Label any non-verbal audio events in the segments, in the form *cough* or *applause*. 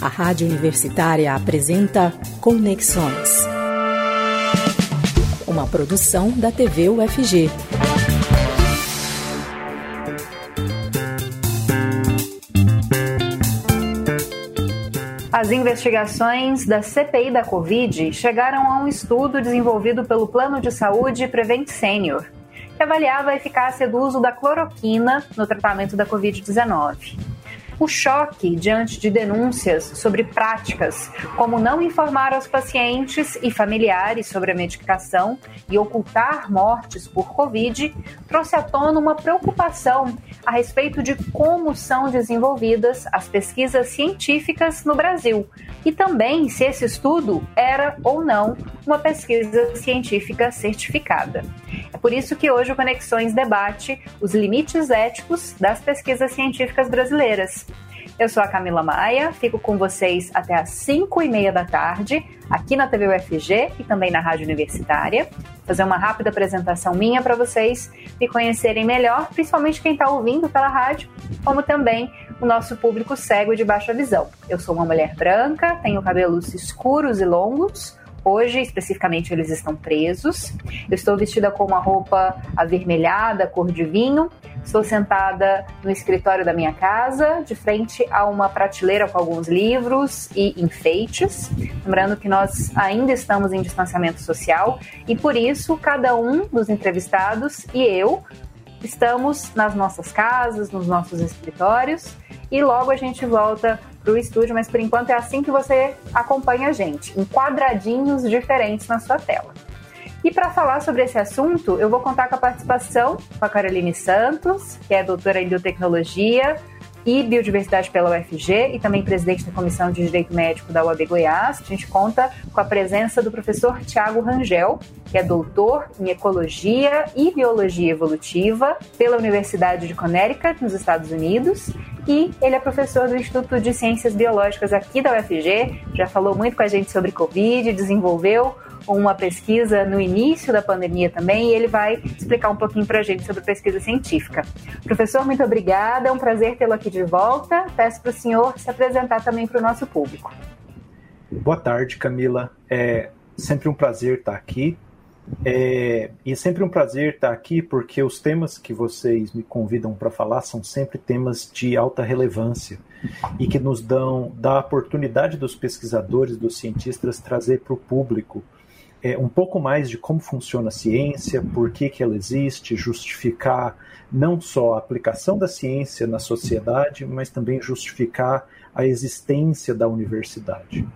A Rádio Universitária apresenta Conexões. Uma produção da TV UFG. As investigações da CPI da Covid chegaram a um estudo desenvolvido pelo Plano de Saúde Prevent Senior, que avaliava a eficácia do uso da cloroquina no tratamento da Covid-19 o choque diante de denúncias sobre práticas como não informar aos pacientes e familiares sobre a medicação e ocultar mortes por Covid trouxe à tona uma preocupação a respeito de como são desenvolvidas as pesquisas científicas no Brasil e também se esse estudo era ou não uma pesquisa científica certificada. É por isso que hoje o Conexões debate os limites éticos das pesquisas científicas brasileiras eu sou a Camila Maia, fico com vocês até às 5 e meia da tarde, aqui na TV UFG e também na Rádio Universitária. Fazer uma rápida apresentação minha para vocês me conhecerem melhor, principalmente quem está ouvindo pela rádio, como também o nosso público cego de baixa visão. Eu sou uma mulher branca, tenho cabelos escuros e longos, Hoje, especificamente, eles estão presos. Eu estou vestida com uma roupa avermelhada, cor de vinho. Estou sentada no escritório da minha casa, de frente a uma prateleira com alguns livros e enfeites. Lembrando que nós ainda estamos em distanciamento social e, por isso, cada um dos entrevistados e eu estamos nas nossas casas, nos nossos escritórios e logo a gente volta o estúdio, mas por enquanto é assim que você acompanha a gente, em quadradinhos diferentes na sua tela. E para falar sobre esse assunto, eu vou contar com a participação com a Caroline Santos, que é doutora em biotecnologia, e Biodiversidade pela UFG e também presidente da Comissão de Direito Médico da UAB Goiás. A gente conta com a presença do professor Tiago Rangel, que é doutor em Ecologia e Biologia Evolutiva pela Universidade de Connecticut, nos Estados Unidos, e ele é professor do Instituto de Ciências Biológicas aqui da UFG, já falou muito com a gente sobre Covid, desenvolveu uma pesquisa no início da pandemia também, e ele vai explicar um pouquinho para a gente sobre pesquisa científica. Professor, muito obrigada, é um prazer tê-lo aqui de volta. Peço para o senhor se apresentar também para o nosso público. Boa tarde, Camila. É sempre um prazer estar aqui. É, e é sempre um prazer estar aqui porque os temas que vocês me convidam para falar são sempre temas de alta relevância e que nos dão da oportunidade dos pesquisadores, dos cientistas trazer para o público é, um pouco mais de como funciona a ciência, por que, que ela existe, justificar não só a aplicação da ciência na sociedade, mas também justificar a existência da universidade.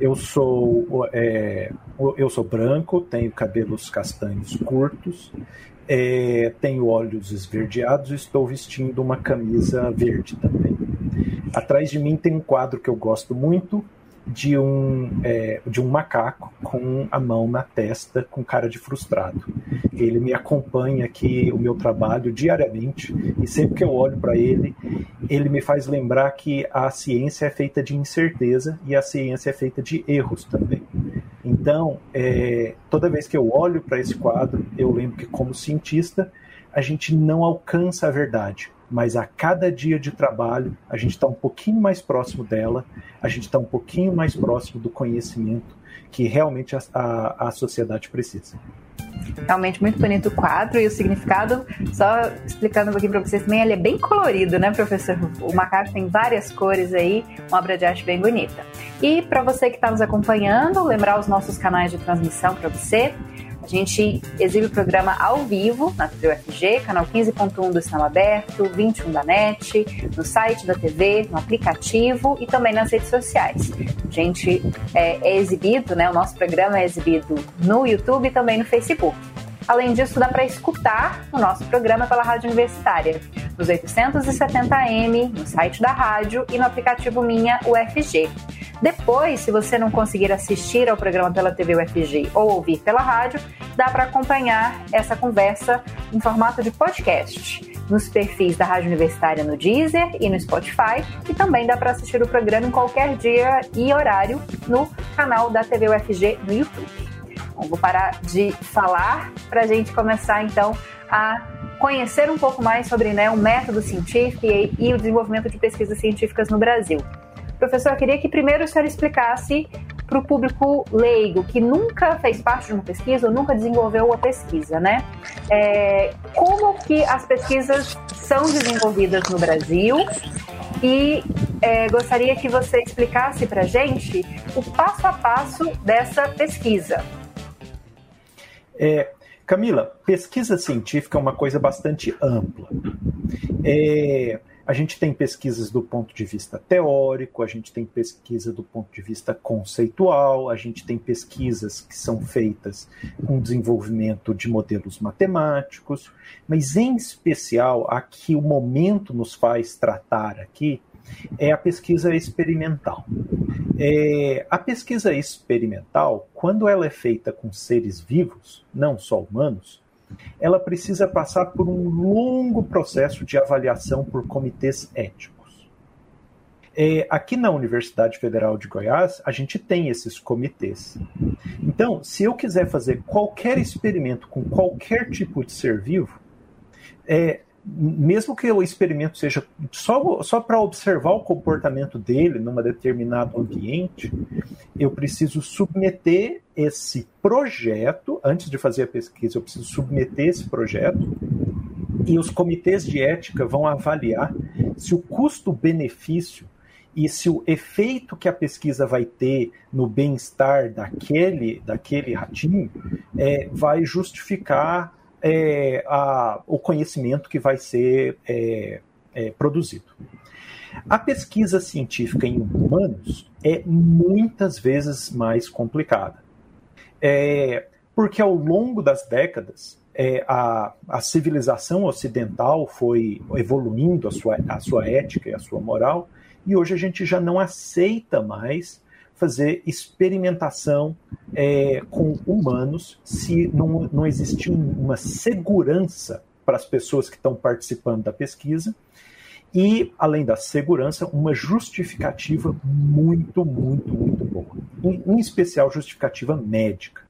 Eu sou, é, eu sou branco, tenho cabelos castanhos curtos, é, tenho olhos esverdeados e estou vestindo uma camisa verde também. Atrás de mim tem um quadro que eu gosto muito, de um, é, de um macaco com a mão na testa, com cara de frustrado. Ele me acompanha aqui, o meu trabalho, diariamente, e sempre que eu olho para ele, ele me faz lembrar que a ciência é feita de incerteza e a ciência é feita de erros também. Então, é, toda vez que eu olho para esse quadro, eu lembro que, como cientista, a gente não alcança a verdade mas a cada dia de trabalho a gente está um pouquinho mais próximo dela, a gente está um pouquinho mais próximo do conhecimento que realmente a, a, a sociedade precisa. Realmente muito bonito o quadro e o significado, só explicando um pouquinho para vocês também, ele é bem colorido, né, professor? O macaco tem várias cores aí, uma obra de arte bem bonita. E para você que está nos acompanhando, lembrar os nossos canais de transmissão para você. A gente exibe o programa ao vivo na TV UFG, canal 15.1 do Sinal Aberto, 21 da NET, no site da TV, no aplicativo e também nas redes sociais. A gente é, é exibido, né? O nosso programa é exibido no YouTube e também no Facebook. Além disso, dá para escutar o nosso programa pela Rádio Universitária, nos 870M, no site da rádio e no aplicativo Minha UFG. Depois, se você não conseguir assistir ao programa pela TV UFG ou ouvir pela rádio, dá para acompanhar essa conversa em formato de podcast nos perfis da Rádio Universitária no Deezer e no Spotify e também dá para assistir o programa em qualquer dia e horário no canal da TV UFG no YouTube. Vou parar de falar para a gente começar então a conhecer um pouco mais sobre né, o método científico e, e o desenvolvimento de pesquisas científicas no Brasil. Professor, eu queria que primeiro o senhor explicasse para o público leigo, que nunca fez parte de uma pesquisa ou nunca desenvolveu uma pesquisa, né? É, como que as pesquisas são desenvolvidas no Brasil e é, gostaria que você explicasse para gente o passo a passo dessa pesquisa. É, Camila, pesquisa científica é uma coisa bastante ampla. É, a gente tem pesquisas do ponto de vista teórico, a gente tem pesquisa do ponto de vista conceitual, a gente tem pesquisas que são feitas com desenvolvimento de modelos matemáticos, mas em especial a que o momento nos faz tratar aqui é a pesquisa experimental. É, a pesquisa experimental, quando ela é feita com seres vivos, não só humanos, ela precisa passar por um longo processo de avaliação por comitês éticos. É, aqui na Universidade Federal de Goiás, a gente tem esses comitês. Então, se eu quiser fazer qualquer experimento com qualquer tipo de ser vivo, é, mesmo que o experimento seja só, só para observar o comportamento dele num determinado ambiente, eu preciso submeter esse projeto, antes de fazer a pesquisa, eu preciso submeter esse projeto e os comitês de ética vão avaliar se o custo-benefício e se o efeito que a pesquisa vai ter no bem-estar daquele, daquele ratinho é, vai justificar é, a, o conhecimento que vai ser é, é, produzido. A pesquisa científica em humanos é muitas vezes mais complicada. É, porque ao longo das décadas, é, a, a, civilização ocidental foi evoluindo a sua, a sua ética e a sua moral, e hoje a gente já não aceita mais fazer experimentação é, com humanos se não, não existir uma segurança para as pessoas que estão participando da pesquisa e, além da segurança, uma justificativa muito, muito, muito boa. Em, em especial, justificativa médica.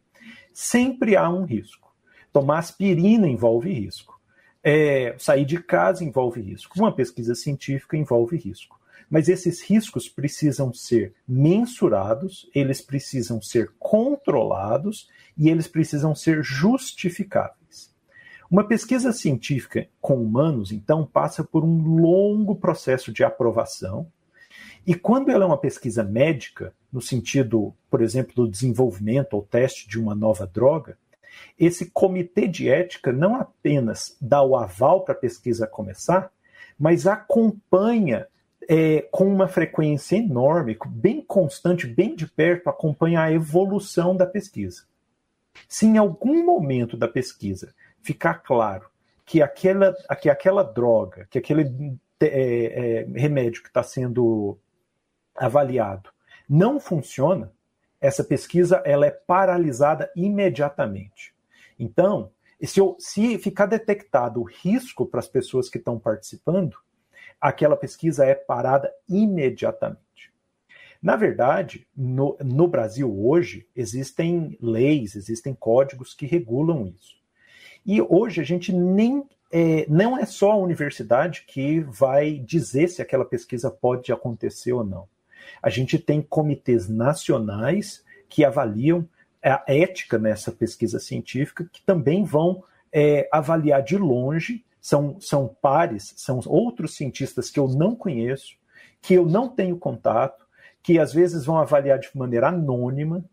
Sempre há um risco. Tomar aspirina envolve risco. É, sair de casa envolve risco. Uma pesquisa científica envolve risco. Mas esses riscos precisam ser mensurados, eles precisam ser controlados e eles precisam ser justificáveis. Uma pesquisa científica com humanos, então, passa por um longo processo de aprovação. E quando ela é uma pesquisa médica, no sentido, por exemplo, do desenvolvimento ou teste de uma nova droga, esse comitê de ética não apenas dá o aval para a pesquisa começar, mas acompanha é, com uma frequência enorme, bem constante, bem de perto, acompanha a evolução da pesquisa. Se em algum momento da pesquisa ficar claro que aquela, que aquela droga, que aquele é, é, remédio que está sendo avaliado não funciona, essa pesquisa ela é paralisada imediatamente. Então, se, eu, se ficar detectado o risco para as pessoas que estão participando, aquela pesquisa é parada imediatamente. Na verdade, no, no Brasil hoje, existem leis, existem códigos que regulam isso. E hoje a gente nem é, não é só a universidade que vai dizer se aquela pesquisa pode acontecer ou não. A gente tem comitês nacionais que avaliam a ética nessa pesquisa científica, que também vão é, avaliar de longe são, são pares, são outros cientistas que eu não conheço, que eu não tenho contato, que às vezes vão avaliar de maneira anônima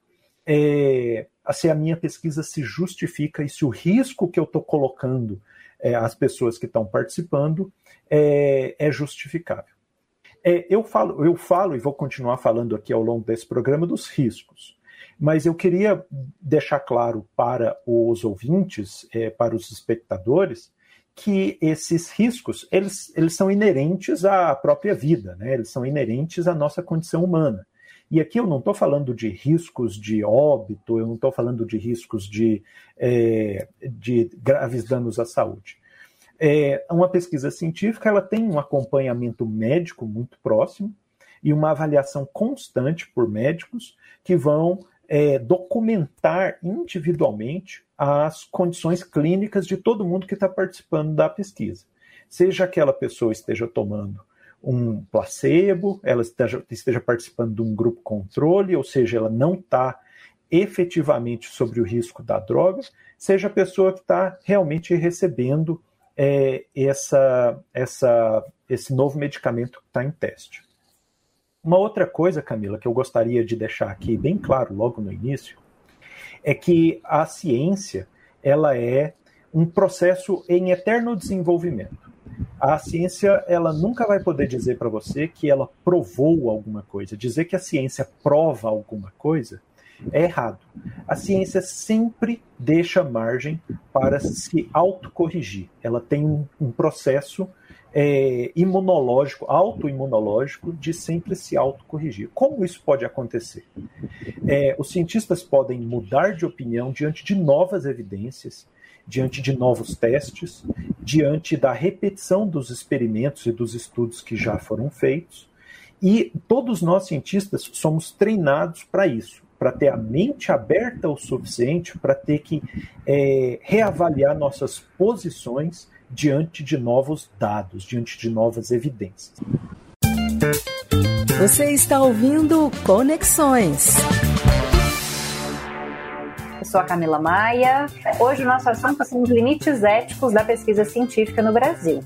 é, se a minha pesquisa se justifica e se o risco que eu estou colocando é, às pessoas que estão participando é, é justificável. É, eu, falo, eu falo e vou continuar falando aqui ao longo desse programa dos riscos, mas eu queria deixar claro para os ouvintes, é, para os espectadores, que esses riscos eles, eles são inerentes à própria vida, né? eles são inerentes à nossa condição humana. E aqui eu não estou falando de riscos de óbito, eu não estou falando de riscos de, é, de graves danos à saúde. É, uma pesquisa científica ela tem um acompanhamento médico muito próximo e uma avaliação constante por médicos que vão é, documentar individualmente as condições clínicas de todo mundo que está participando da pesquisa. Seja aquela pessoa esteja tomando um placebo, ela esteja, esteja participando de um grupo controle, ou seja, ela não está efetivamente sobre o risco da droga, seja a pessoa que está realmente recebendo é, essa, essa, esse novo medicamento que está em teste. Uma outra coisa, Camila, que eu gostaria de deixar aqui bem claro logo no início, é que a ciência ela é um processo em eterno desenvolvimento. A ciência ela nunca vai poder dizer para você que ela provou alguma coisa. Dizer que a ciência prova alguma coisa é errado. A ciência sempre deixa margem para se autocorrigir. Ela tem um, um processo é, imunológico, autoimunológico, de sempre se autocorrigir. Como isso pode acontecer? É, os cientistas podem mudar de opinião diante de novas evidências, diante de novos testes, diante da repetição dos experimentos e dos estudos que já foram feitos. E todos nós cientistas somos treinados para isso, para ter a mente aberta o suficiente para ter que é, reavaliar nossas posições diante de novos dados, diante de novas evidências. Você está ouvindo Conexões. Eu sou a Camila Maia. Hoje o nosso assunto são os limites éticos da pesquisa científica no Brasil.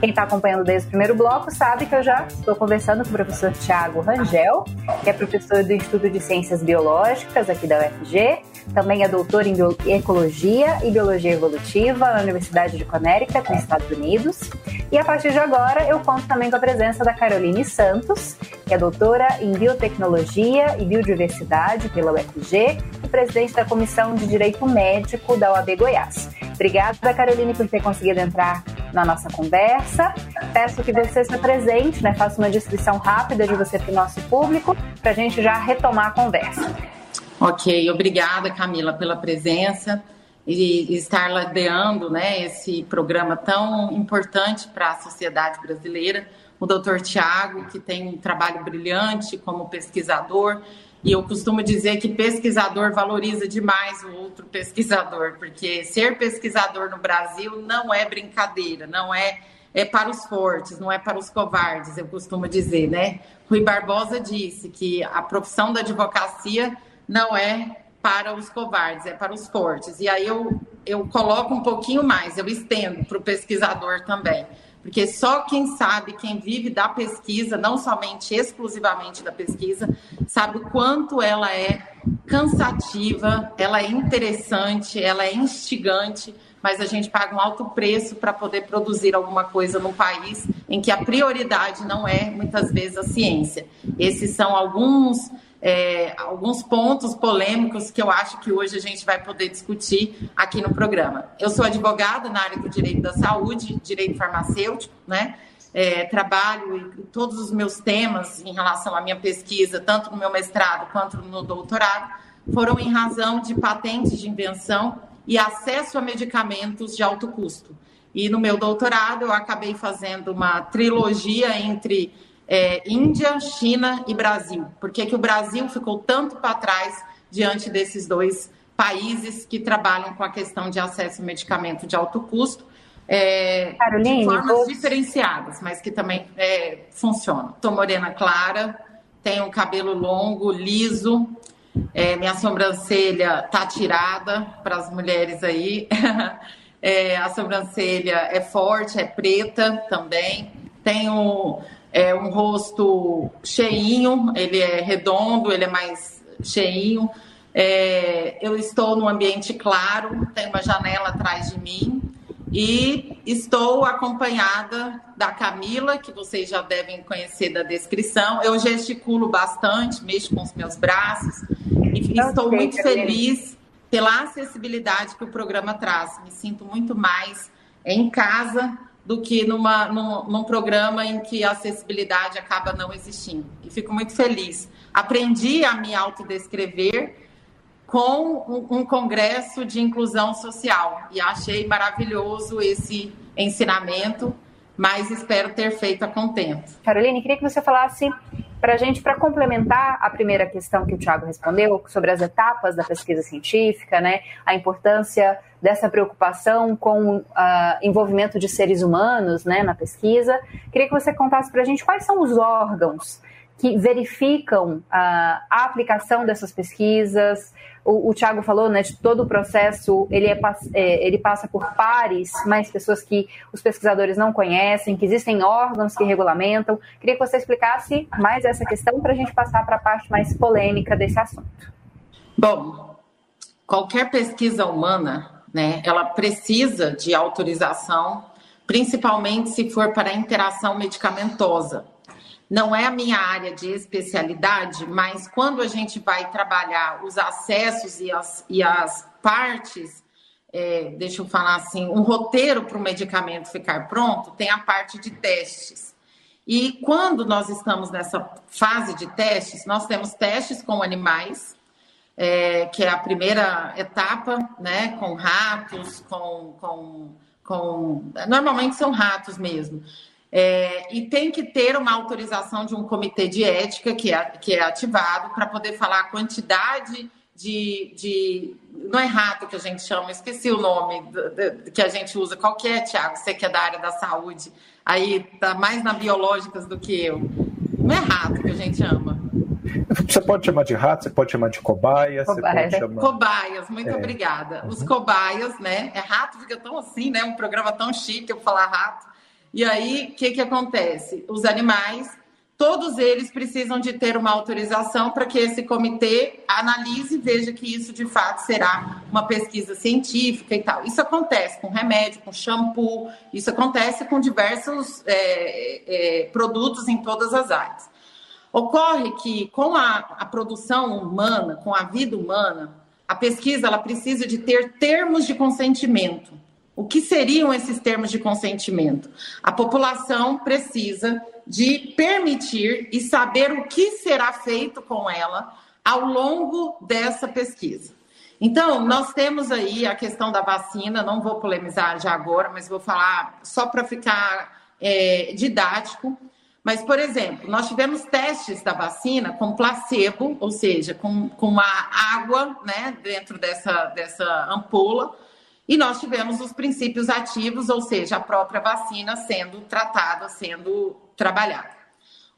Quem está acompanhando desde o primeiro bloco sabe que eu já estou conversando com o professor Tiago Rangel, que é professor do Instituto de Ciências Biológicas aqui da UFG, também é doutor em Ecologia e Biologia Evolutiva na Universidade de Connecticut, nos Estados Unidos. E a partir de agora eu conto também com a presença da Caroline Santos, que é doutora em Biotecnologia e Biodiversidade pela UFG presidente da Comissão de Direito Médico da OAB Goiás. Obrigada, Caroline, por ter conseguido entrar na nossa conversa. Peço que você se apresente, né, faça uma descrição rápida de você para o nosso público, para a gente já retomar a conversa. Ok, obrigada Camila pela presença e estar ladeando né, esse programa tão importante para a sociedade brasileira. O doutor Tiago, que tem um trabalho brilhante como pesquisador, e eu costumo dizer que pesquisador valoriza demais o outro pesquisador, porque ser pesquisador no Brasil não é brincadeira, não é é para os fortes, não é para os covardes, eu costumo dizer, né? Rui Barbosa disse que a profissão da advocacia não é para os covardes, é para os fortes. E aí eu, eu coloco um pouquinho mais, eu estendo para o pesquisador também. Porque só quem sabe, quem vive da pesquisa, não somente exclusivamente da pesquisa, sabe o quanto ela é cansativa, ela é interessante, ela é instigante, mas a gente paga um alto preço para poder produzir alguma coisa no país em que a prioridade não é, muitas vezes, a ciência. Esses são alguns é, alguns pontos polêmicos que eu acho que hoje a gente vai poder discutir aqui no programa. Eu sou advogada na área do direito da saúde, direito farmacêutico, né? É, trabalho e todos os meus temas em relação à minha pesquisa, tanto no meu mestrado quanto no doutorado, foram em razão de patentes de invenção e acesso a medicamentos de alto custo. E no meu doutorado eu acabei fazendo uma trilogia entre é, Índia, China e Brasil. Por que, que o Brasil ficou tanto para trás diante desses dois países que trabalham com a questão de acesso a medicamento de alto custo? É, Caroline, de formas vou... diferenciadas, mas que também é, funcionam. Estou morena clara, tenho cabelo longo, liso, é, minha sobrancelha tá tirada para as mulheres aí. *laughs* É, a sobrancelha é forte, é preta também. Tenho é um rosto cheinho, ele é redondo, ele é mais cheinho. É, eu estou num ambiente claro, tem uma janela atrás de mim e estou acompanhada da Camila, que vocês já devem conhecer da descrição. Eu gesticulo bastante, mexo com os meus braços e estou muito feliz pela acessibilidade que o programa traz. Me sinto muito mais em casa do que numa, num, num, programa em que a acessibilidade acaba não existindo. E fico muito feliz. Aprendi a me autodescrever com um, um congresso de inclusão social e achei maravilhoso esse ensinamento, mas espero ter feito a contento. Caroline, queria que você falasse para a gente, para complementar a primeira questão que o Tiago respondeu sobre as etapas da pesquisa científica, né, a importância dessa preocupação com uh, envolvimento de seres humanos né, na pesquisa, queria que você contasse para a gente quais são os órgãos que verificam uh, a aplicação dessas pesquisas, o, o Tiago falou, né, de todo o processo, ele, é, é, ele passa por pares, mais pessoas que os pesquisadores não conhecem, que existem órgãos que regulamentam. Queria que você explicasse mais essa questão para a gente passar para a parte mais polêmica desse assunto. Bom, qualquer pesquisa humana, né, ela precisa de autorização, principalmente se for para interação medicamentosa não é a minha área de especialidade, mas quando a gente vai trabalhar os acessos e as, e as partes, é, deixa eu falar assim, um roteiro para o medicamento ficar pronto, tem a parte de testes. E quando nós estamos nessa fase de testes, nós temos testes com animais, é, que é a primeira etapa, né, com ratos, com, com, com. Normalmente são ratos mesmo. É, e tem que ter uma autorização de um comitê de ética que é, que é ativado para poder falar a quantidade de, de. Não é rato que a gente chama, esqueci o nome que a gente usa. Qual que é, Tiago? Você que é da área da saúde, aí tá mais na biológicas do que eu. Não é rato que a gente chama. Você pode chamar de rato, você pode chamar de cobaia, cobaia. você pode chamar... Cobaias, muito é. obrigada. Os uhum. cobaias, né? É rato, fica tão assim, né? Um programa tão chique eu falar rato. E aí, o que, que acontece? Os animais, todos eles precisam de ter uma autorização para que esse comitê analise e veja que isso de fato será uma pesquisa científica e tal. Isso acontece com remédio, com shampoo, isso acontece com diversos é, é, produtos em todas as áreas. Ocorre que com a, a produção humana, com a vida humana, a pesquisa ela precisa de ter termos de consentimento. O que seriam esses termos de consentimento? A população precisa de permitir e saber o que será feito com ela ao longo dessa pesquisa. Então, nós temos aí a questão da vacina, não vou polemizar já agora, mas vou falar só para ficar é, didático. Mas, por exemplo, nós tivemos testes da vacina com placebo, ou seja, com, com uma água né, dentro dessa, dessa ampola, e nós tivemos os princípios ativos, ou seja, a própria vacina sendo tratada, sendo trabalhada.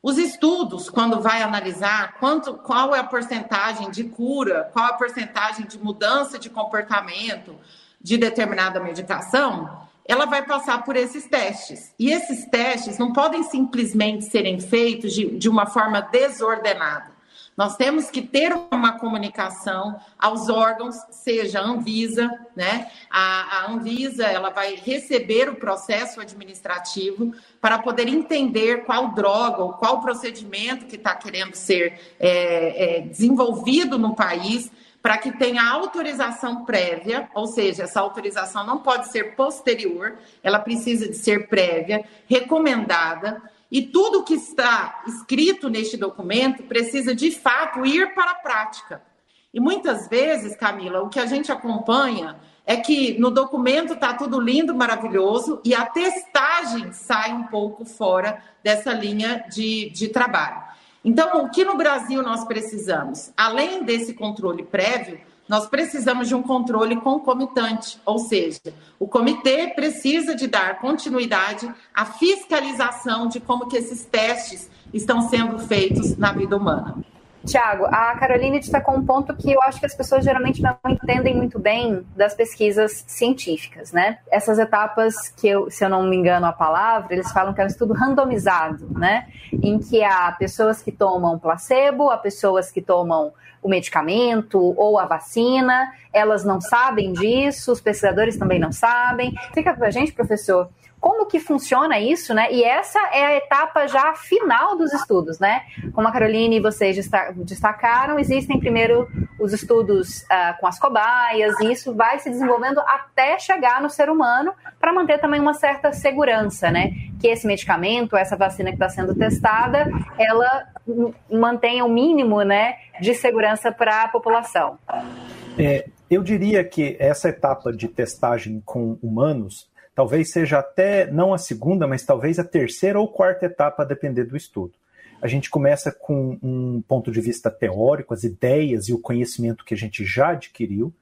Os estudos, quando vai analisar quanto, qual é a porcentagem de cura, qual a porcentagem de mudança de comportamento de determinada medicação, ela vai passar por esses testes. E esses testes não podem simplesmente serem feitos de, de uma forma desordenada. Nós temos que ter uma comunicação aos órgãos, seja a Anvisa, né? A, a Anvisa ela vai receber o processo administrativo para poder entender qual droga ou qual procedimento que está querendo ser é, é, desenvolvido no país para que tenha autorização prévia, ou seja, essa autorização não pode ser posterior, ela precisa de ser prévia, recomendada e tudo que está escrito neste documento precisa, de fato, ir para a prática. E muitas vezes, Camila, o que a gente acompanha é que no documento está tudo lindo, maravilhoso, e a testagem sai um pouco fora dessa linha de, de trabalho. Então, o que no Brasil nós precisamos? Além desse controle prévio, nós precisamos de um controle concomitante, ou seja, o comitê precisa de dar continuidade à fiscalização de como que esses testes estão sendo feitos na vida humana. Tiago, a Caroline destacou um ponto que eu acho que as pessoas geralmente não entendem muito bem das pesquisas científicas, né? Essas etapas que, eu, se eu não me engano a palavra, eles falam que é um estudo randomizado, né? Em que há pessoas que tomam placebo, há pessoas que tomam o medicamento ou a vacina, elas não sabem disso, os pesquisadores também não sabem. Fica para a gente, professor, como que funciona isso, né? E essa é a etapa já final dos estudos, né? Como a Caroline e vocês destacaram, existem primeiro os estudos uh, com as cobaias, e isso vai se desenvolvendo até chegar no ser humano, para manter também uma certa segurança, né? Que esse medicamento, essa vacina que está sendo testada, ela mantenha o mínimo, né, de segurança para a população. É, eu diria que essa etapa de testagem com humanos talvez seja até não a segunda, mas talvez a terceira ou quarta etapa, a depender do estudo. A gente começa com um ponto de vista teórico, as ideias e o conhecimento que a gente já adquiriu.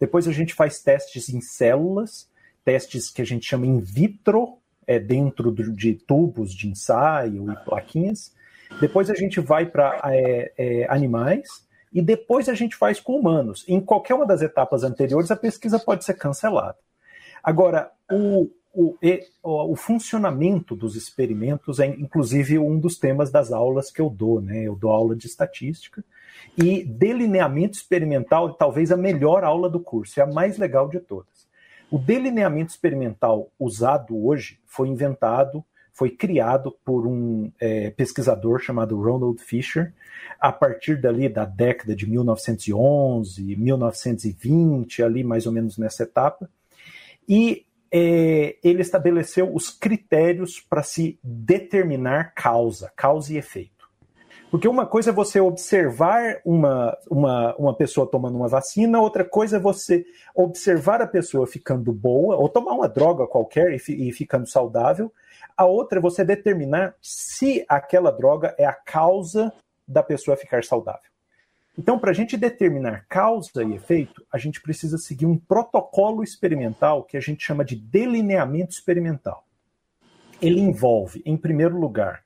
Depois a gente faz testes em células, testes que a gente chama in vitro, é, dentro de tubos de ensaio e plaquinhas. Depois a gente vai para é, é, animais e depois a gente faz com humanos. Em qualquer uma das etapas anteriores, a pesquisa pode ser cancelada. Agora, o, o, o, funcionamento dos experimentos é, inclusive, um dos temas das aulas que eu dou. Né? Eu dou aula de estatística e delineamento experimental talvez a melhor aula do curso, é a mais legal de todas. O delineamento experimental usado hoje foi inventado, foi criado por um é, pesquisador chamado Ronald Fisher, a partir dali da década de 1911, 1920, ali mais ou menos nessa etapa. E é, ele estabeleceu os critérios para se determinar causa, causa e efeito. Porque uma coisa é você observar uma, uma, uma pessoa tomando uma vacina, outra coisa é você observar a pessoa ficando boa, ou tomar uma droga qualquer e, e ficando saudável. A outra é você determinar se aquela droga é a causa da pessoa ficar saudável. Então, para a gente determinar causa e efeito, a gente precisa seguir um protocolo experimental que a gente chama de delineamento experimental. Ele envolve, em primeiro lugar,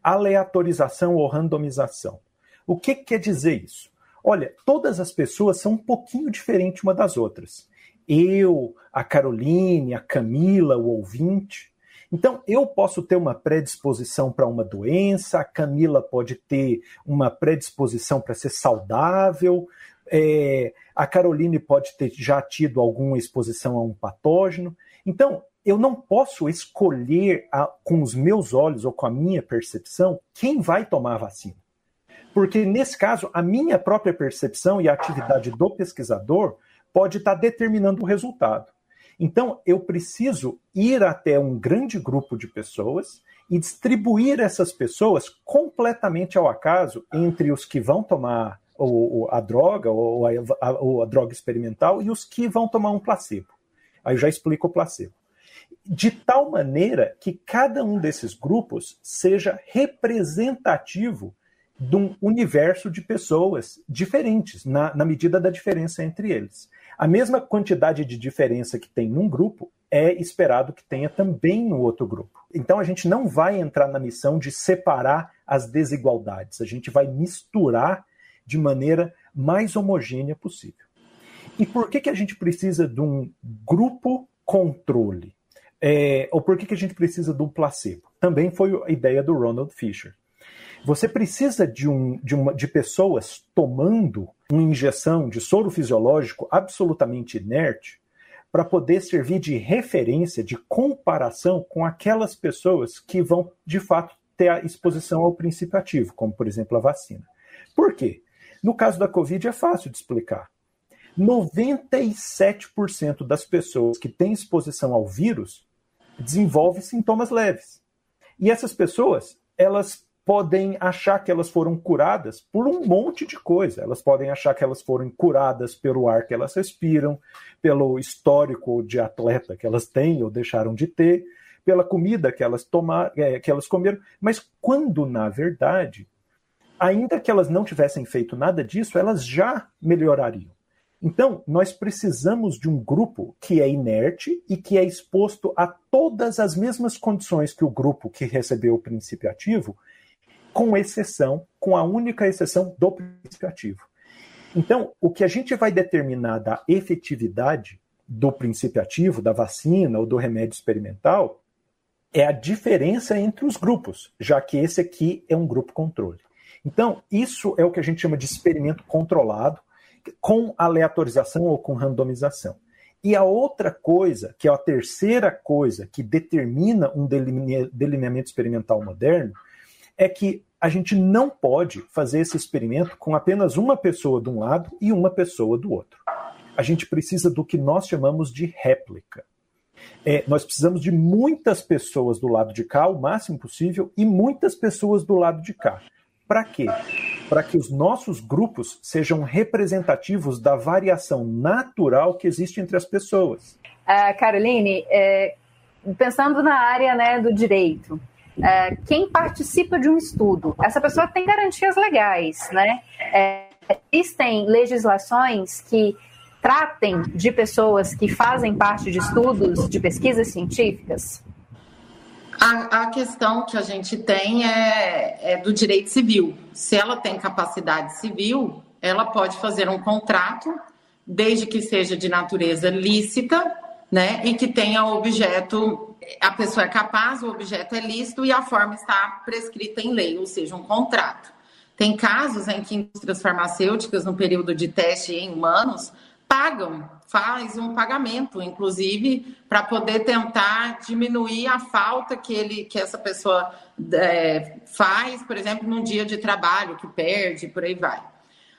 aleatorização ou randomização. O que, que quer dizer isso? Olha, todas as pessoas são um pouquinho diferentes uma das outras. Eu, a Caroline, a Camila, o ouvinte, então, eu posso ter uma predisposição para uma doença, a Camila pode ter uma predisposição para ser saudável, é, a Caroline pode ter já tido alguma exposição a um patógeno. Então, eu não posso escolher a, com os meus olhos ou com a minha percepção quem vai tomar a vacina. Porque, nesse caso, a minha própria percepção e a atividade do pesquisador pode estar determinando o resultado. Então, eu preciso ir até um grande grupo de pessoas e distribuir essas pessoas completamente ao acaso entre os que vão tomar ou, a droga ou a, ou a droga experimental e os que vão tomar um placebo. Aí eu já explico o placebo. De tal maneira que cada um desses grupos seja representativo de um universo de pessoas diferentes, na, na medida da diferença entre eles. A mesma quantidade de diferença que tem num grupo é esperado que tenha também no outro grupo. Então a gente não vai entrar na missão de separar as desigualdades, a gente vai misturar de maneira mais homogênea possível. E por que, que a gente precisa de um grupo controle? É, ou por que, que a gente precisa do placebo? Também foi a ideia do Ronald Fisher. Você precisa de, um, de, uma, de pessoas tomando uma injeção de soro fisiológico absolutamente inerte para poder servir de referência, de comparação com aquelas pessoas que vão, de fato, ter a exposição ao princípio ativo, como, por exemplo, a vacina. Por quê? No caso da Covid é fácil de explicar. 97% das pessoas que têm exposição ao vírus desenvolvem sintomas leves. E essas pessoas, elas podem achar que elas foram curadas por um monte de coisa. Elas podem achar que elas foram curadas pelo ar que elas respiram, pelo histórico de atleta que elas têm ou deixaram de ter, pela comida que elas tomaram, é, que elas comeram, mas quando na verdade, ainda que elas não tivessem feito nada disso, elas já melhorariam. Então, nós precisamos de um grupo que é inerte e que é exposto a todas as mesmas condições que o grupo que recebeu o princípio ativo, com exceção, com a única exceção do princípio ativo. Então, o que a gente vai determinar da efetividade do princípio ativo, da vacina ou do remédio experimental, é a diferença entre os grupos, já que esse aqui é um grupo controle. Então, isso é o que a gente chama de experimento controlado, com aleatorização ou com randomização. E a outra coisa, que é a terceira coisa que determina um delineamento experimental moderno, é que a gente não pode fazer esse experimento com apenas uma pessoa de um lado e uma pessoa do outro. A gente precisa do que nós chamamos de réplica. É, nós precisamos de muitas pessoas do lado de cá, o máximo possível, e muitas pessoas do lado de cá. Para quê? Para que os nossos grupos sejam representativos da variação natural que existe entre as pessoas. Uh, Caroline, é, pensando na área né, do direito, é, quem participa de um estudo, essa pessoa tem garantias legais, né? É, existem legislações que tratem de pessoas que fazem parte de estudos, de pesquisas científicas? A, a, questão que a gente tem é, é, do direito civil. Se ela tem capacidade civil, ela pode fazer um contrato, desde que seja de natureza lícita, né, e que tenha objeto, a pessoa é capaz, o objeto é lícito e a forma está prescrita em lei, ou seja, um contrato. Tem casos em que indústrias farmacêuticas, no período de teste em humanos, pagam, faz um pagamento, inclusive, para poder tentar diminuir a falta que, ele, que essa pessoa é, faz, por exemplo, num dia de trabalho que perde, por aí vai.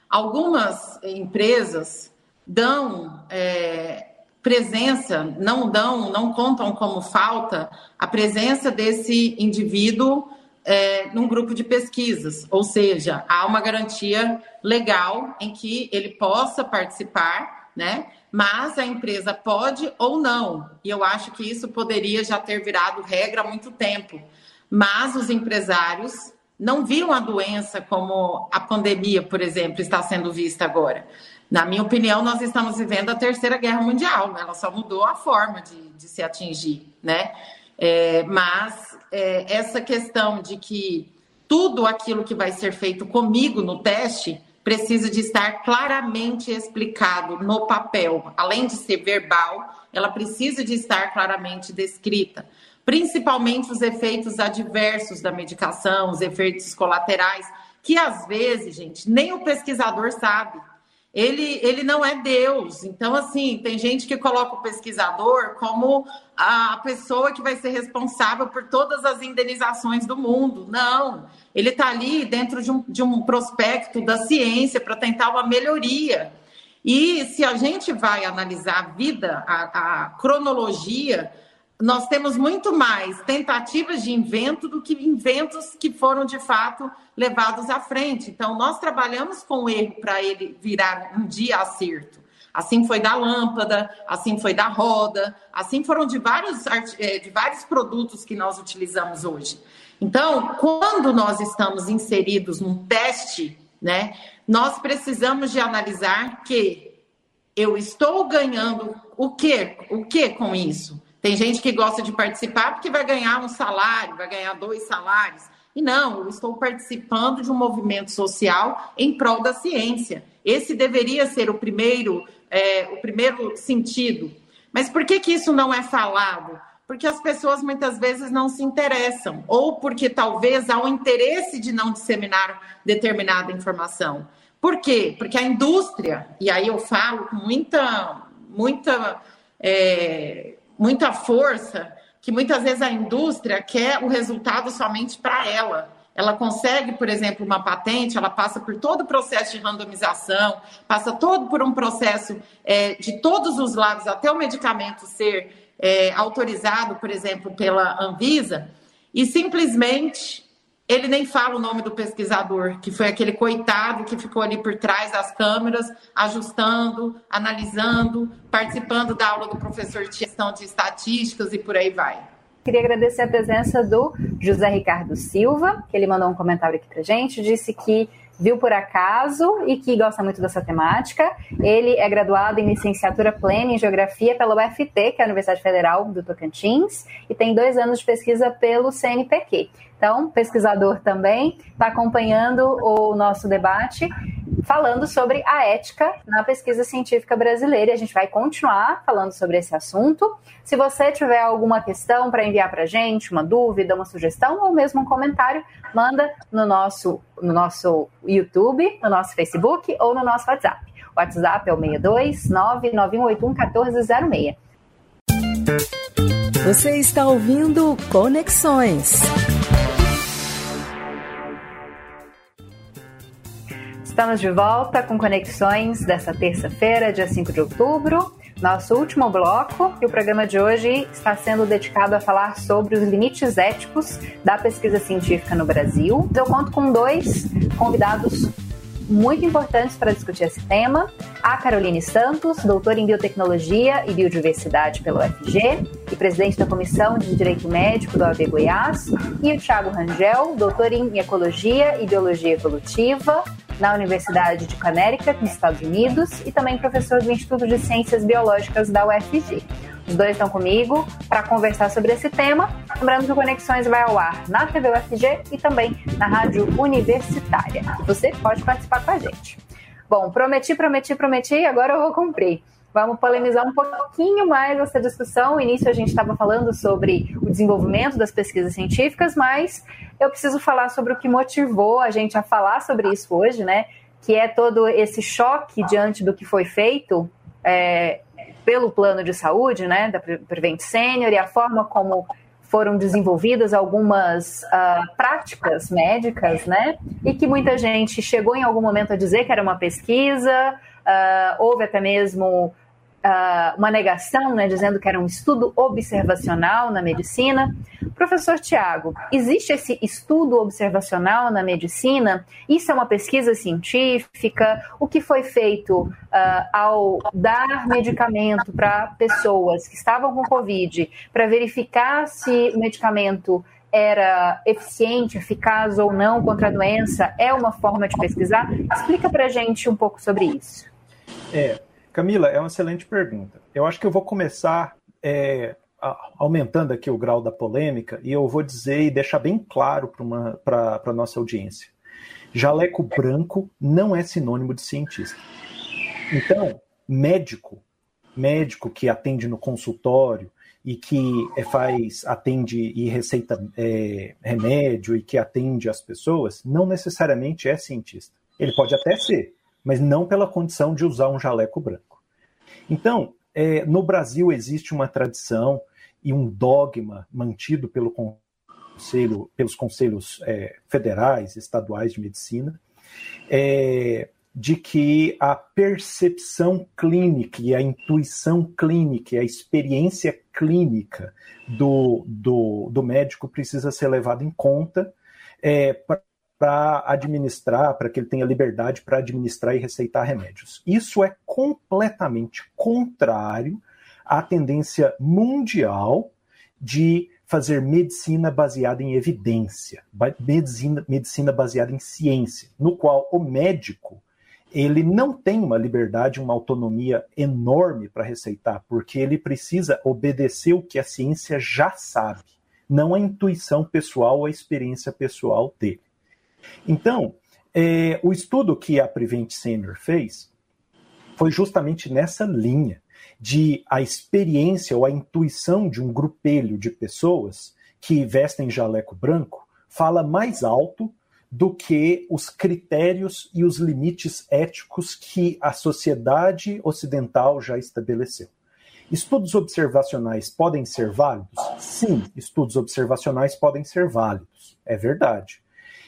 Algumas empresas dão é, presença, não dão, não contam como falta a presença desse indivíduo é, num grupo de pesquisas, ou seja, há uma garantia legal em que ele possa participar, né? Mas a empresa pode ou não, e eu acho que isso poderia já ter virado regra há muito tempo. Mas os empresários não viram a doença como a pandemia, por exemplo, está sendo vista agora. Na minha opinião, nós estamos vivendo a terceira guerra mundial, né? ela só mudou a forma de, de se atingir, né? É, mas é, essa questão de que tudo aquilo que vai ser feito comigo no teste precisa de estar claramente explicado no papel, além de ser verbal, ela precisa de estar claramente descrita, principalmente os efeitos adversos da medicação, os efeitos colaterais, que às vezes, gente, nem o pesquisador sabe ele, ele não é Deus. Então, assim, tem gente que coloca o pesquisador como a pessoa que vai ser responsável por todas as indenizações do mundo. Não, ele está ali dentro de um, de um prospecto da ciência para tentar uma melhoria. E se a gente vai analisar a vida, a, a cronologia, nós temos muito mais tentativas de invento do que inventos que foram de fato levados à frente. Então, nós trabalhamos com o erro para ele virar um dia acerto. Assim foi da lâmpada, assim foi da roda, assim foram de vários, eh, de vários produtos que nós utilizamos hoje. Então, quando nós estamos inseridos num teste, né, nós precisamos de analisar que eu estou ganhando o que, o que com isso? Tem gente que gosta de participar porque vai ganhar um salário, vai ganhar dois salários. E não, eu estou participando de um movimento social em prol da ciência. Esse deveria ser o primeiro, é, o primeiro sentido. Mas por que, que isso não é falado? Porque as pessoas muitas vezes não se interessam, ou porque talvez há um interesse de não disseminar determinada informação. Por quê? Porque a indústria, e aí eu falo com muita, muita é, muita força que muitas vezes a indústria quer o resultado somente para ela. Ela consegue, por exemplo, uma patente, ela passa por todo o processo de randomização, passa todo por um processo é, de todos os lados, até o medicamento ser é, autorizado, por exemplo, pela Anvisa, e simplesmente ele nem fala o nome do pesquisador, que foi aquele coitado que ficou ali por trás das câmeras, ajustando, analisando, participando da aula do professor de gestão de estatísticas e por aí vai. Queria agradecer a presença do José Ricardo Silva, que ele mandou um comentário aqui pra gente, disse que viu por acaso e que gosta muito dessa temática. Ele é graduado em licenciatura plena em Geografia pela UFT, que é a Universidade Federal do Tocantins, e tem dois anos de pesquisa pelo CNPq. Então, pesquisador também, está acompanhando o nosso debate, falando sobre a ética na pesquisa científica brasileira. E a gente vai continuar falando sobre esse assunto. Se você tiver alguma questão para enviar para a gente, uma dúvida, uma sugestão ou mesmo um comentário, manda no nosso, no nosso YouTube, no nosso Facebook ou no nosso WhatsApp. O WhatsApp é o 62 99181 1406. Você está ouvindo Conexões. Estamos de volta com conexões dessa terça-feira, dia 5 de outubro, nosso último bloco, e o programa de hoje está sendo dedicado a falar sobre os limites éticos da pesquisa científica no Brasil. Eu conto com dois convidados muito importantes para discutir esse tema: a Caroline Santos, doutora em biotecnologia e biodiversidade pela UFG e presidente da Comissão de Direito Médico do AB Goiás, e o Thiago Rangel, doutor em ecologia e biologia evolutiva na Universidade de Connecticut, nos Estados Unidos, e também professor do Instituto de Ciências Biológicas da UFG. Os dois estão comigo para conversar sobre esse tema. Lembrando que o Conexões vai ao ar na TV UFG e também na Rádio Universitária. Você pode participar com a gente. Bom, prometi, prometi, prometi, agora eu vou cumprir. Vamos polemizar um pouquinho mais essa discussão. No início a gente estava falando sobre o desenvolvimento das pesquisas científicas, mas eu preciso falar sobre o que motivou a gente a falar sobre isso hoje, né? Que é todo esse choque diante do que foi feito é, pelo plano de saúde, né, da Prevent Senior e a forma como foram desenvolvidas algumas uh, práticas médicas, né, e que muita gente chegou em algum momento a dizer que era uma pesquisa, uh, houve até mesmo uh, uma negação, né, dizendo que era um estudo observacional na medicina. Professor Tiago, existe esse estudo observacional na medicina? Isso é uma pesquisa científica? O que foi feito uh, ao dar medicamento para pessoas que estavam com Covid para verificar se o medicamento era eficiente, eficaz ou não contra a doença? É uma forma de pesquisar? Explica para gente um pouco sobre isso. É, Camila, é uma excelente pergunta. Eu acho que eu vou começar é, aumentando aqui o grau da polêmica e eu vou dizer e deixar bem claro para a nossa audiência. Jaleco branco não é sinônimo de cientista. Então, médico, médico que atende no consultório e que é, faz, atende e receita é, remédio e que atende as pessoas, não necessariamente é cientista. Ele pode até ser, mas não pela condição de usar um jaleco branco. Então, é, no Brasil existe uma tradição e um dogma mantido pelo conselho, pelos conselhos é, federais, estaduais de medicina, é, de que a percepção clínica e a intuição clínica e a experiência clínica do, do, do médico precisa ser levada em conta é, para administrar, para que ele tenha liberdade para administrar e receitar remédios. Isso é completamente contrário à tendência mundial de fazer medicina baseada em evidência, medicina, medicina baseada em ciência, no qual o médico ele não tem uma liberdade, uma autonomia enorme para receitar, porque ele precisa obedecer o que a ciência já sabe, não a intuição pessoal ou a experiência pessoal dele. Então, é, o estudo que a Prevent Senior fez foi justamente nessa linha de a experiência ou a intuição de um grupelho de pessoas que vestem jaleco branco fala mais alto do que os critérios e os limites éticos que a sociedade ocidental já estabeleceu. Estudos observacionais podem ser válidos? Sim, estudos observacionais podem ser válidos, é verdade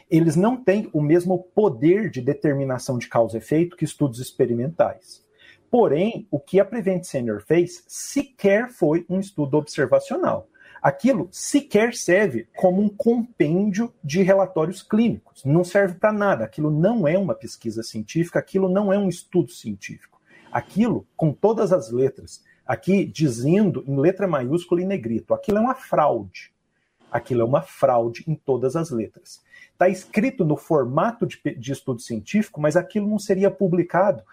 eles não têm o mesmo poder de determinação de causa e efeito que estudos experimentais. Porém, o que a Prevent Senior fez sequer foi um estudo observacional. Aquilo sequer serve como um compêndio de relatórios clínicos. Não serve para nada. Aquilo não é uma pesquisa científica, aquilo não é um estudo científico. Aquilo, com todas as letras, aqui dizendo em letra maiúscula e negrito, aquilo é uma fraude. Aquilo é uma fraude em todas as letras. Está escrito no formato de, de estudo científico, mas aquilo não seria publicado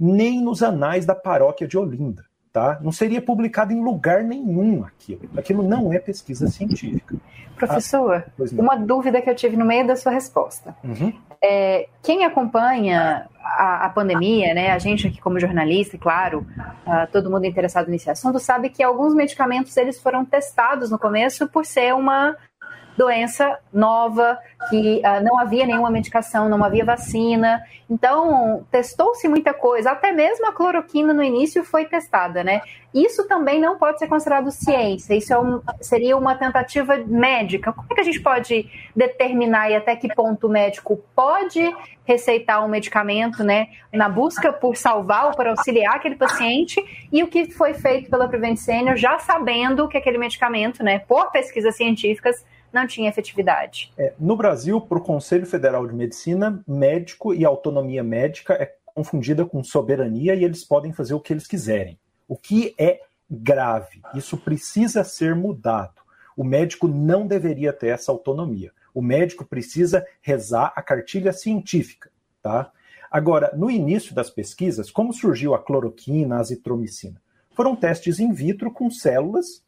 nem nos anais da paróquia de Olinda. Tá? Não seria publicado em lugar nenhum aquilo. Aquilo não é pesquisa científica. Professor, ah, uma dúvida que eu tive no meio da sua resposta. Uhum. É, quem acompanha a, a, pandemia, né, a gente aqui como jornalista, claro, uh, todo mundo interessado nesse assunto, sabe que alguns medicamentos eles foram testados no começo por ser uma doença nova, que uh, não havia nenhuma medicação, não havia vacina. Então, testou-se muita coisa, até mesmo a cloroquina no início foi testada, né? Isso também não pode ser considerado ciência, isso é um, seria uma tentativa médica. Como é que a gente pode determinar e até que ponto o médico pode receitar um medicamento, né, na busca por salvar ou por auxiliar aquele paciente e o que foi feito pela Prevent Senior, já sabendo que aquele medicamento, né, por pesquisas científicas, não tinha efetividade? É, no Brasil, para o Conselho Federal de Medicina, médico e autonomia médica é confundida com soberania e eles podem fazer o que eles quiserem. O que é grave. Isso precisa ser mudado. O médico não deveria ter essa autonomia. O médico precisa rezar a cartilha científica, tá? Agora, no início das pesquisas, como surgiu a cloroquina, a azitromicina? Foram testes in vitro com células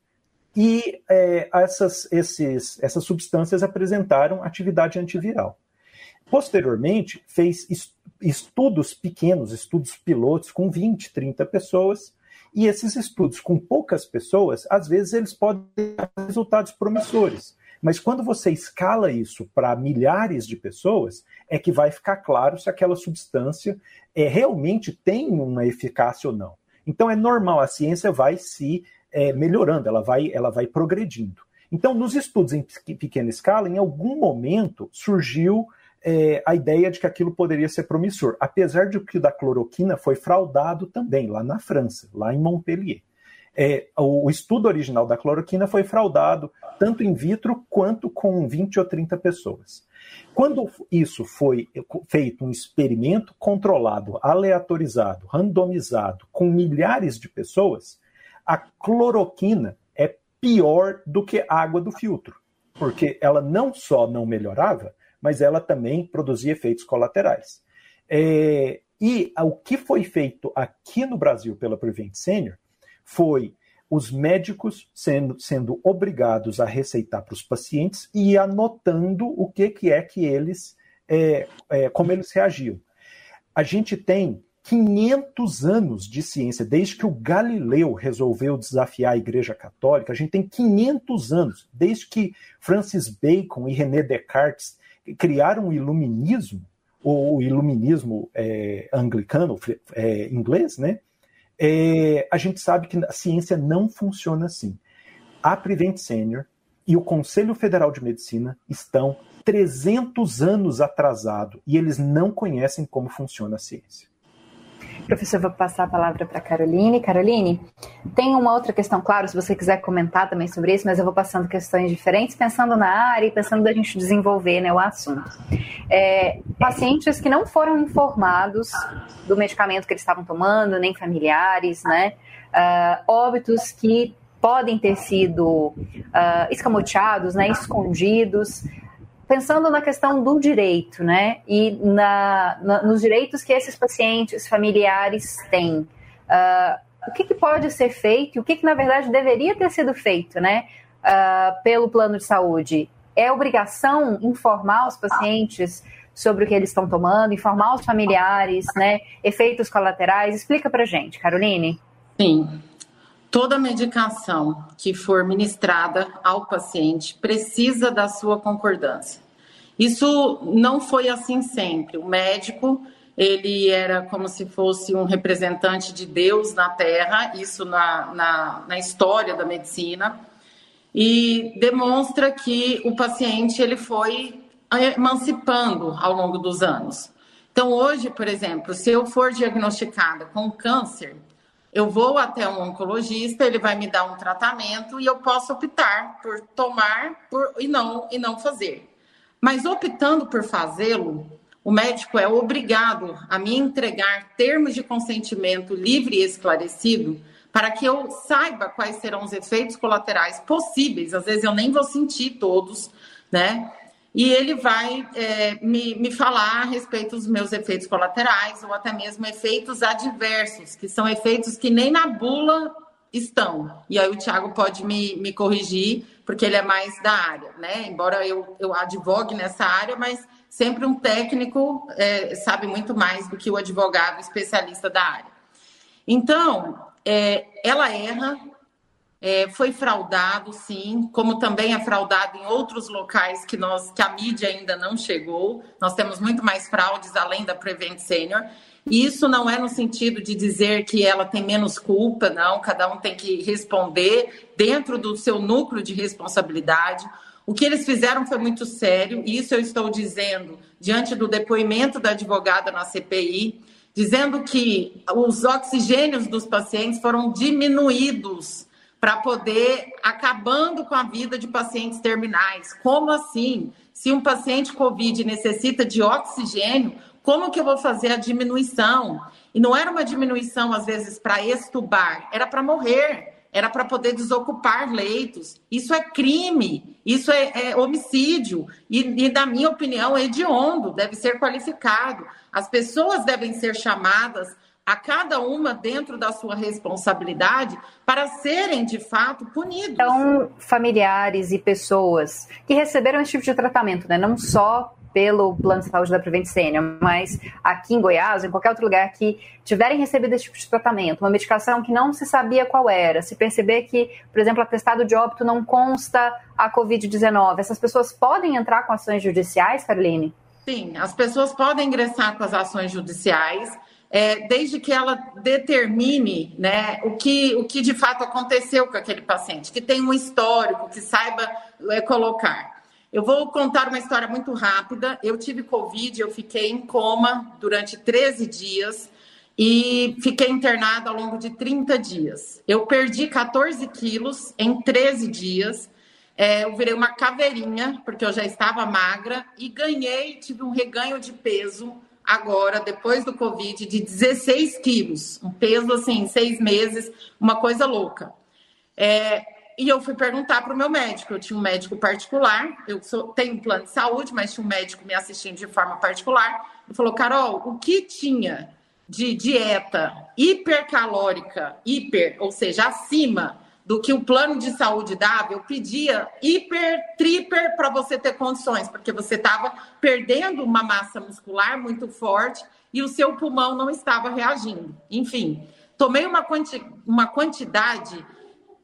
e é, essas, esses, essas substâncias apresentaram atividade antiviral. Posteriormente, fez estudos pequenos, estudos pilotos com 20, 30 pessoas, e esses estudos com poucas pessoas, às vezes eles podem dar resultados promissores. Mas quando você escala isso para milhares de pessoas, é que vai ficar claro se aquela substância é, realmente tem uma eficácia ou não. Então é normal, a ciência vai se é, melhorando, ela vai, ela vai progredindo. Então, nos estudos em pequena escala, em algum momento surgiu é, a ideia de que aquilo poderia ser promissor, apesar de que o da cloroquina foi fraudado também, lá na França, lá em Montpellier. É, o, estudo original da cloroquina foi fraudado tanto in vitro quanto com 20 ou 30 pessoas. Quando isso foi feito um experimento controlado, aleatorizado, randomizado, com milhares de pessoas, a cloroquina é pior do que água do filtro, porque ela não só não melhorava, mas ela também produzia efeitos colaterais. É, e o que foi feito aqui no Brasil pela Prevent Senior foi os médicos sendo, sendo obrigados a receitar para os pacientes e anotando o que, que é que eles, é, é, como eles reagiam. A gente tem 500 anos de ciência, desde que o Galileu resolveu desafiar a Igreja Católica, a gente tem 500 anos, desde que Francis Bacon e René Descartes criaram o iluminismo, o iluminismo é, anglicano, é, inglês, né? É, a gente sabe que a ciência não funciona assim. A Prevent Senior e o Conselho Federal de Medicina estão 300 anos atrasados e eles não conhecem como funciona a ciência. Professor, vou passar a palavra para Caroline. Caroline, tem uma outra questão, claro, se você quiser comentar também sobre isso, mas eu vou passando questões diferentes, pensando na área e pensando da gente desenvolver né, o assunto. É, pacientes que não foram informados do medicamento que eles estavam tomando, nem familiares, né? Uh, óbitos que podem ter sido uh, escamoteados, né, escondidos pensando na questão do direito, né, e na, na, nos direitos que esses pacientes familiares têm, uh, o que, que, pode ser feito, o que, que, na verdade deveria ter sido feito, né, uh, pelo plano de saúde? É obrigação informar os pacientes sobre o que eles estão tomando, informar os familiares, né, efeitos colaterais? Explica para gente, Caroline. Sim. Toda medicação que for ministrada ao paciente precisa da sua concordância. Isso não foi assim sempre. O médico, ele era como se fosse um representante de Deus na Terra, isso na, na, na história da medicina, e demonstra que o paciente ele foi emancipando ao longo dos anos. Então, hoje, por exemplo, se eu for diagnosticada com câncer, eu vou até um oncologista, ele vai me dar um tratamento e eu posso optar por tomar por, e não e não fazer. Mas optando por fazê-lo, o médico é obrigado a me entregar termos de consentimento livre e esclarecido para que eu saiba quais serão os efeitos colaterais possíveis. Às vezes eu nem vou sentir todos, né? E ele vai é, me, me falar a respeito dos meus efeitos colaterais ou até mesmo efeitos adversos, que são efeitos que nem na bula estão. E aí o Tiago pode me, me corrigir, porque ele é mais da área, né? Embora eu, eu advogue nessa área, mas sempre um técnico é, sabe muito mais do que o advogado especialista da área. Então, é, ela erra, é, foi fraudado, sim, como também é fraudado em outros locais que nós que a mídia ainda não chegou. Nós temos muito mais fraudes além da Prevent Senior. Isso não é no sentido de dizer que ela tem menos culpa, não. Cada um tem que responder dentro do seu núcleo de responsabilidade. O que eles fizeram foi muito sério, e isso eu estou dizendo diante do depoimento da advogada na CPI, dizendo que os oxigênios dos pacientes foram diminuídos para poder acabando com a vida de pacientes terminais. Como assim? Se um paciente COVID necessita de oxigênio, como que eu vou fazer a diminuição? E não era uma diminuição, às vezes, para estubar, era para morrer, era para poder desocupar leitos. Isso é crime, isso é, é homicídio, e, e, na minha opinião, é hediondo, deve ser qualificado. As pessoas devem ser chamadas a cada uma dentro da sua responsabilidade para serem de fato punidos. Então, familiares e pessoas que receberam esse tipo de tratamento, né? não só pelo plano de saúde da Prevent Senior, mas aqui em Goiás, em qualquer outro lugar que tiverem recebido esse tipo de tratamento, uma medicação que não se sabia qual era, se perceber que, por exemplo, atestado de óbito não consta a Covid-19, essas pessoas podem entrar com ações judiciais, Caroline? Sim, as pessoas podem ingressar com as ações judiciais é, desde que ela determine né, o, que, o que de fato aconteceu com aquele paciente, que tem um histórico, que saiba é, colocar. Eu vou contar uma história muito rápida. Eu tive Covid, eu fiquei em coma durante 13 dias e fiquei internada ao longo de 30 dias. Eu perdi 14 quilos em 13 dias. É, eu virei uma caveirinha, porque eu já estava magra, e ganhei, tive um reganho de peso agora, depois do Covid, de 16 quilos. Um peso, assim, em seis meses, uma coisa louca. É, e eu fui perguntar para o meu médico. Eu tinha um médico particular, eu sou, tenho um plano de saúde, mas tinha um médico me assistindo de forma particular. Ele falou, Carol, o que tinha de dieta hipercalórica, hiper, ou seja, acima do que o plano de saúde dava, eu pedia hiper, triper para você ter condições, porque você estava perdendo uma massa muscular muito forte e o seu pulmão não estava reagindo. Enfim, tomei uma, quanti uma quantidade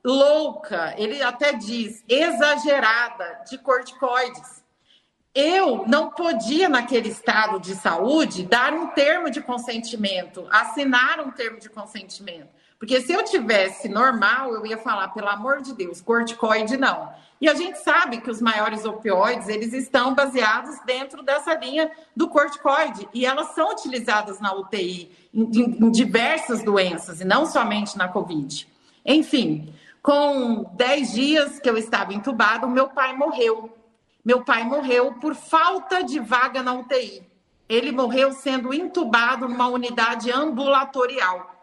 louca, ele até diz exagerada, de corticoides. Eu não podia, naquele estado de saúde, dar um termo de consentimento, assinar um termo de consentimento. Porque se eu tivesse normal, eu ia falar, pelo amor de Deus, corticoide não. E a gente sabe que os maiores opioides, eles estão baseados dentro dessa linha do corticoide. E elas são utilizadas na UTI, em, em diversas doenças, e não somente na Covid. Enfim, com 10 dias que eu estava entubado, meu pai morreu. Meu pai morreu por falta de vaga na UTI. Ele morreu sendo entubado numa unidade ambulatorial.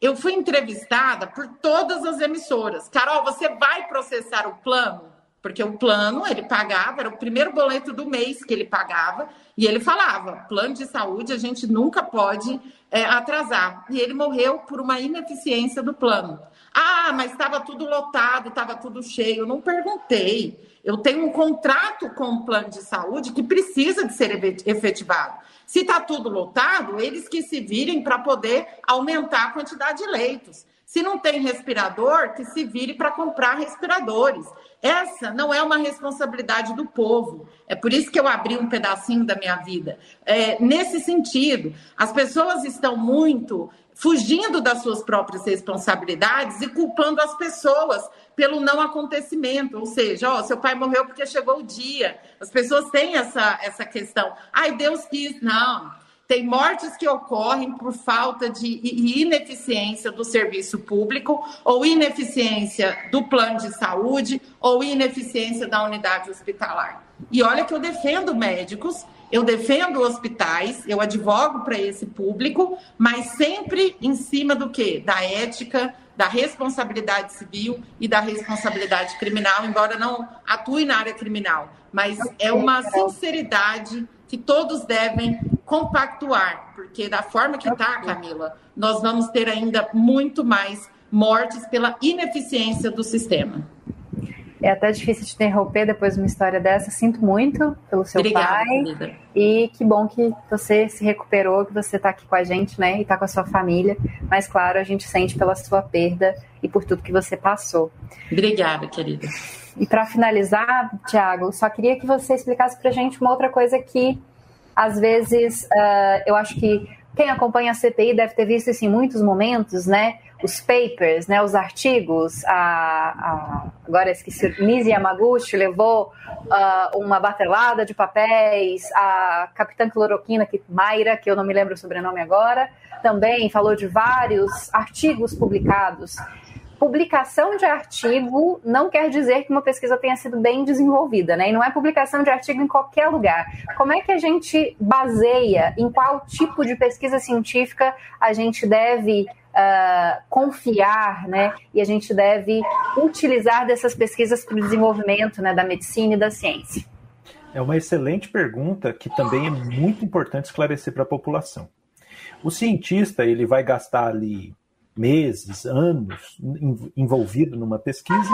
Eu fui entrevistada por todas as emissoras. Carol, você vai processar o plano? Porque o plano ele pagava, era o primeiro boleto do mês que ele pagava, e ele falava: plano de saúde a gente nunca pode é, atrasar. E ele morreu por uma ineficiência do plano. Ah, mas estava tudo lotado, estava tudo cheio. Eu não perguntei. Eu tenho um contrato com o plano de saúde que precisa de ser efetivado. Se está tudo lotado, eles que se virem para poder aumentar a quantidade de leitos. Se não tem respirador, que se vire para comprar respiradores. Essa não é uma responsabilidade do povo. É por isso que eu abri um pedacinho da minha vida. É, nesse sentido, as pessoas estão muito fugindo das suas próprias responsabilidades e culpando as pessoas pelo não acontecimento. Ou seja, ó, seu pai morreu porque chegou o dia. As pessoas têm essa, essa questão. Ai, Deus quis. Não. Tem mortes que ocorrem por falta de ineficiência do serviço público, ou ineficiência do plano de saúde, ou ineficiência da unidade hospitalar. E olha que eu defendo médicos, eu defendo hospitais, eu advogo para esse público, mas sempre em cima do quê? Da ética, da responsabilidade civil e da responsabilidade criminal, embora não atue na área criminal. Mas é uma sinceridade que todos devem compactuar, porque da forma que está, Camila, nós vamos ter ainda muito mais mortes pela ineficiência do sistema. É até difícil de interromper depois de uma história dessa. Sinto muito pelo seu Obrigada, pai. Querida. E que bom que você se recuperou, que você está aqui com a gente, né? E está com a sua família. Mas, claro, a gente sente pela sua perda e por tudo que você passou. Obrigada, querida. E para finalizar, Tiago, só queria que você explicasse para a gente uma outra coisa que, às vezes, uh, eu acho que quem acompanha a CPI deve ter visto isso em muitos momentos, né? Os papers, né? Os artigos. A, a agora esqueci. Nisi Yamaguchi levou uh, uma batelada de papéis. A Capitã Cloroquina, que Mayra, que eu não me lembro o sobrenome agora, também falou de vários artigos publicados. Publicação de artigo não quer dizer que uma pesquisa tenha sido bem desenvolvida, né? E não é publicação de artigo em qualquer lugar. Como é que a gente baseia em qual tipo de pesquisa científica a gente deve uh, confiar, né? E a gente deve utilizar dessas pesquisas para o desenvolvimento né, da medicina e da ciência? É uma excelente pergunta que também é muito importante esclarecer para a população. O cientista ele vai gastar ali meses, anos envolvido numa pesquisa,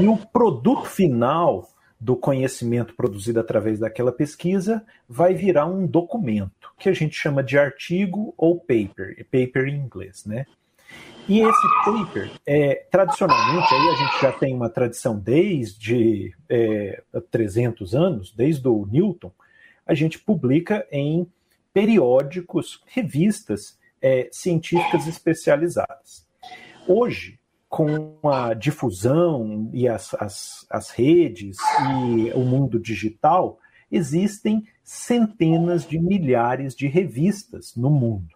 e o produto final do conhecimento produzido através daquela pesquisa vai virar um documento, que a gente chama de artigo ou paper, paper em inglês, né? E esse paper, é, tradicionalmente, aí a gente já tem uma tradição desde é, 300 anos, desde o Newton, a gente publica em periódicos, revistas é, científicas especializadas. Hoje, com a difusão e as, as, as redes e o mundo digital, existem centenas de milhares de revistas no mundo.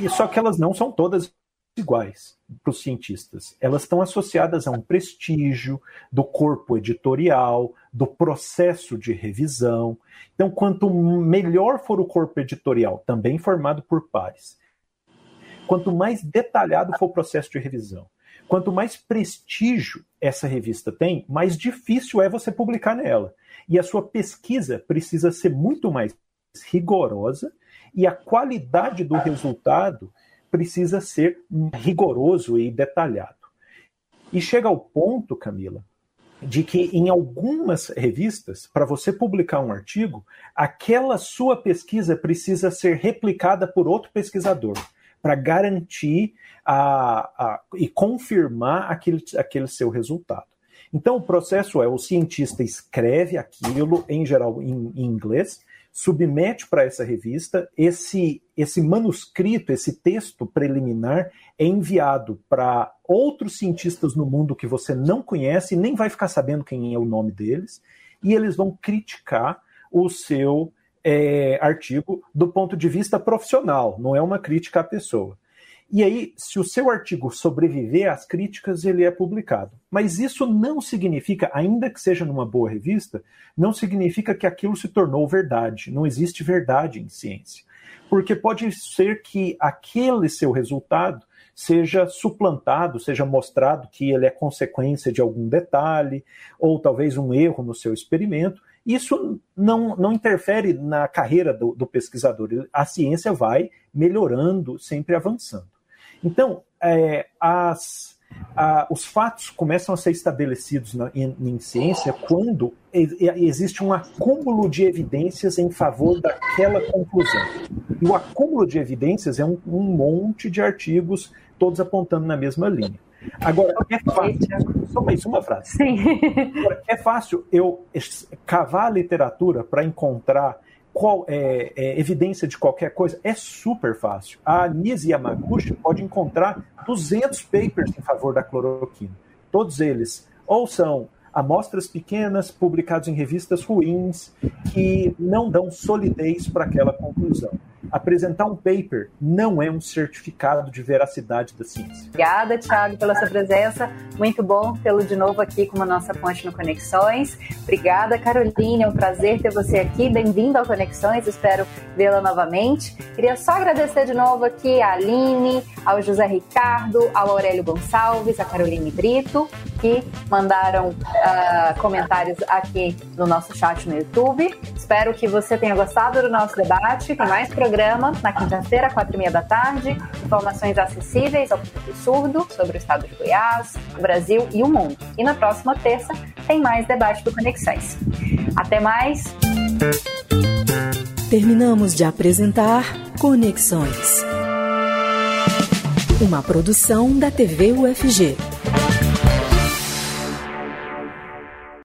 E só que elas não são todas iguais para os cientistas. Elas estão associadas a um prestígio do corpo editorial, do processo de revisão. Então, quanto melhor for o corpo editorial, também formado por pares, Quanto mais detalhado for o processo de revisão, quanto mais prestígio essa revista tem, mais difícil é você publicar nela. E a sua pesquisa precisa ser muito mais rigorosa e a qualidade do resultado precisa ser rigoroso e detalhado. E chega ao ponto, Camila, de que em algumas revistas, para você publicar um artigo, aquela sua pesquisa precisa ser replicada por outro pesquisador para garantir a, a, e confirmar aquele, aquele seu resultado. Então, o processo é: o cientista escreve aquilo, em geral em, em inglês, submete para essa revista, esse, esse manuscrito, esse texto preliminar é enviado para outros cientistas no mundo que você não conhece, nem vai ficar sabendo quem é o nome deles, e eles vão criticar o seu é, artigo do ponto de vista profissional, não é uma crítica à pessoa. E aí, se o seu artigo sobreviver às críticas, ele é publicado. Mas isso não significa, ainda que seja numa boa revista, não significa que aquilo se tornou verdade. Não existe verdade em ciência. Porque pode ser que aquele seu resultado seja suplantado, seja mostrado que ele é consequência de algum detalhe, ou talvez um erro no seu experimento, isso não, não interfere na carreira do, do pesquisador. A ciência vai melhorando, sempre avançando. Então, é, as, a, os fatos começam a ser estabelecidos na, em, em, ciência quando existe um acúmulo de evidências em favor daquela conclusão. E o acúmulo de evidências é um, um monte de artigos, todos apontando na mesma linha. Agora, é fácil. Só mais uma frase. Sim. Agora, é fácil eu cavar a literatura para encontrar qual, é, é, evidência de qualquer coisa? É super fácil. A Nise Yamaguchi pode encontrar 200 papers em favor da cloroquina. Todos eles ou são amostras pequenas, publicados em revistas ruins, que não dão solidez para aquela conclusão apresentar um paper não é um certificado de veracidade da ciência. Obrigada, Thiago, pela sua presença. Muito bom tê-lo de novo aqui como nossa ponte no Conexões. Obrigada, Caroline. É um prazer ter você aqui. Bem-vindo ao Conexões. Espero vê-la novamente. Queria só agradecer de novo aqui a Aline, ao José Ricardo, ao Aurélio Gonçalves, a Caroline Brito, que mandaram uh, comentários aqui no nosso chat no YouTube. Espero que você tenha gostado do nosso debate. Tem mais programas programa na quinta-feira, quatro e meia da tarde. Informações acessíveis ao público surdo sobre o estado de Goiás, o Brasil e o mundo. E na próxima terça tem mais debate do Conexões. Até mais! Terminamos de apresentar Conexões. Uma produção da TV UFG.